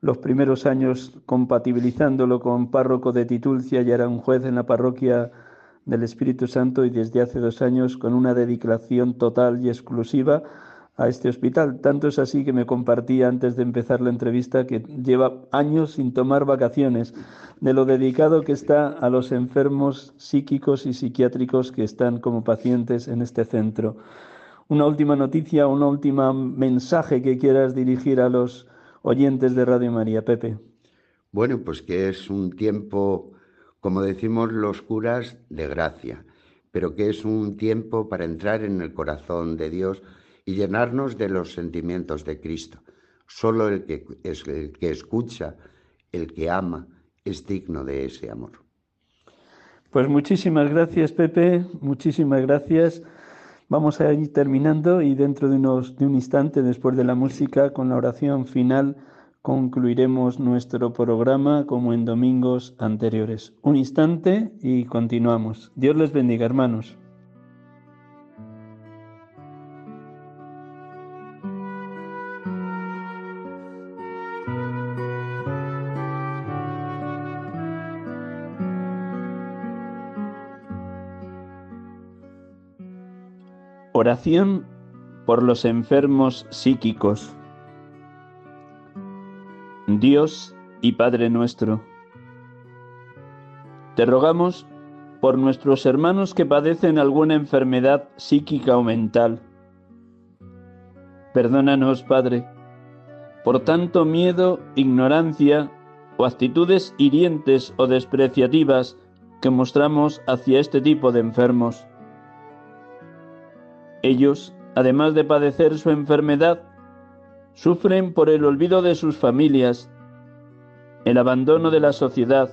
S2: los primeros años compatibilizándolo con párroco de Titulcia y era un juez en la parroquia del Espíritu Santo y desde hace dos años con una dedicación total y exclusiva a este hospital. Tanto es así que me compartía antes de empezar la entrevista que lleva años sin tomar vacaciones de lo dedicado que está a los enfermos psíquicos y psiquiátricos que están como pacientes en este centro. Una última noticia, un último mensaje que quieras dirigir a los oyentes de Radio María, Pepe?
S3: Bueno, pues que es un tiempo, como decimos los curas, de gracia, pero que es un tiempo para entrar en el corazón de Dios y llenarnos de los sentimientos de Cristo. Solo el que, el que escucha, el que ama, es digno de ese amor.
S2: Pues muchísimas gracias, Pepe, muchísimas gracias. Vamos a ir terminando y dentro de, unos, de un instante, después de la música, con la oración final, concluiremos nuestro programa como en domingos anteriores. Un instante y continuamos. Dios les bendiga, hermanos. Oración por los enfermos psíquicos. Dios y Padre nuestro, te rogamos por nuestros hermanos que padecen alguna enfermedad psíquica o mental. Perdónanos, Padre, por tanto miedo, ignorancia o actitudes hirientes o despreciativas que mostramos hacia este tipo de enfermos ellos, además de padecer su enfermedad, sufren por el olvido de sus familias, el abandono de la sociedad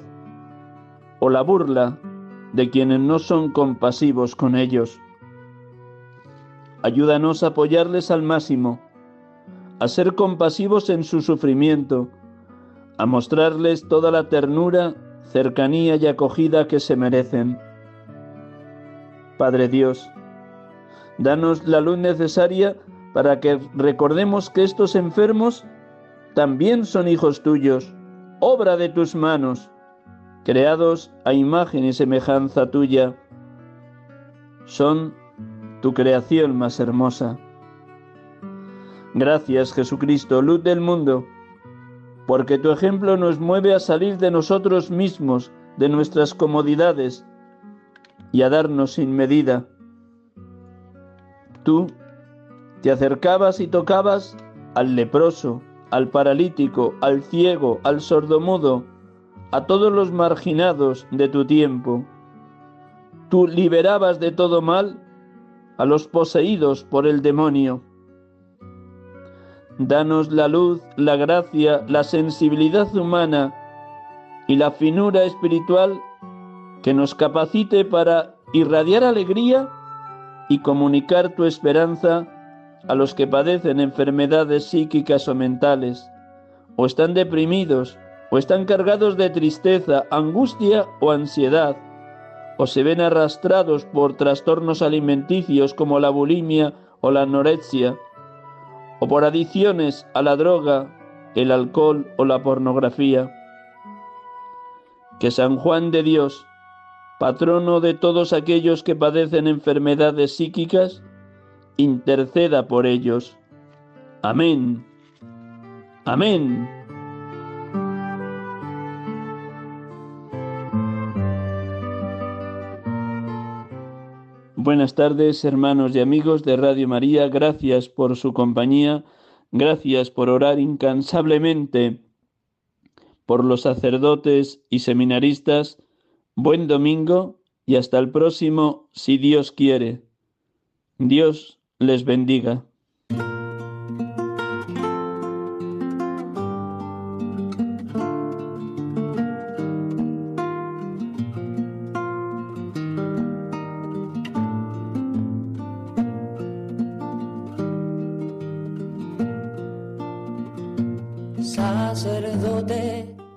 S2: o la burla de quienes no son compasivos con ellos. Ayúdanos a apoyarles al máximo, a ser compasivos en su sufrimiento, a mostrarles toda la ternura, cercanía y acogida que se merecen. Padre Dios, Danos la luz necesaria para que recordemos que estos enfermos también son hijos tuyos, obra de tus manos, creados a imagen y semejanza tuya. Son tu creación más hermosa. Gracias Jesucristo, luz del mundo, porque tu ejemplo nos mueve a salir de nosotros mismos, de nuestras comodidades, y a darnos sin medida Tú te acercabas y tocabas al leproso, al paralítico, al ciego, al sordomudo, a todos los marginados de tu tiempo. Tú liberabas de todo mal a los poseídos por el demonio. Danos la luz, la gracia, la sensibilidad humana y la finura espiritual que nos capacite para irradiar alegría y comunicar tu esperanza a los que padecen enfermedades psíquicas o mentales, o están deprimidos, o están cargados de tristeza, angustia o ansiedad, o se ven arrastrados por trastornos alimenticios como la bulimia o la anorexia, o por adicciones a la droga, el alcohol o la pornografía. Que San Juan de Dios, patrono de todos aquellos que padecen enfermedades psíquicas, interceda por ellos. Amén. Amén. Buenas tardes, hermanos y amigos de Radio María. Gracias por su compañía. Gracias por orar incansablemente por los sacerdotes y seminaristas. Buen domingo y hasta el próximo, si Dios quiere. Dios les bendiga.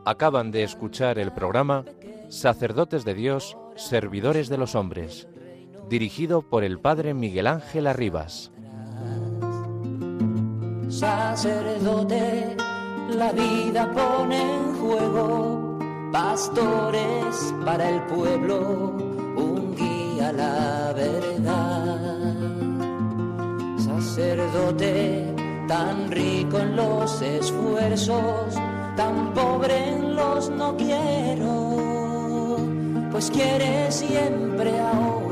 S4: Acaban de escuchar el programa Sacerdotes de Dios, Servidores de los Hombres, dirigido por el Padre Miguel Ángel Arribas.
S1: Sacerdote, la vida pone en juego, pastores para el pueblo, un guía a la verdad. Sacerdote, tan rico en los esfuerzos, tan pobre en los no quiero, pues quiere siempre ahora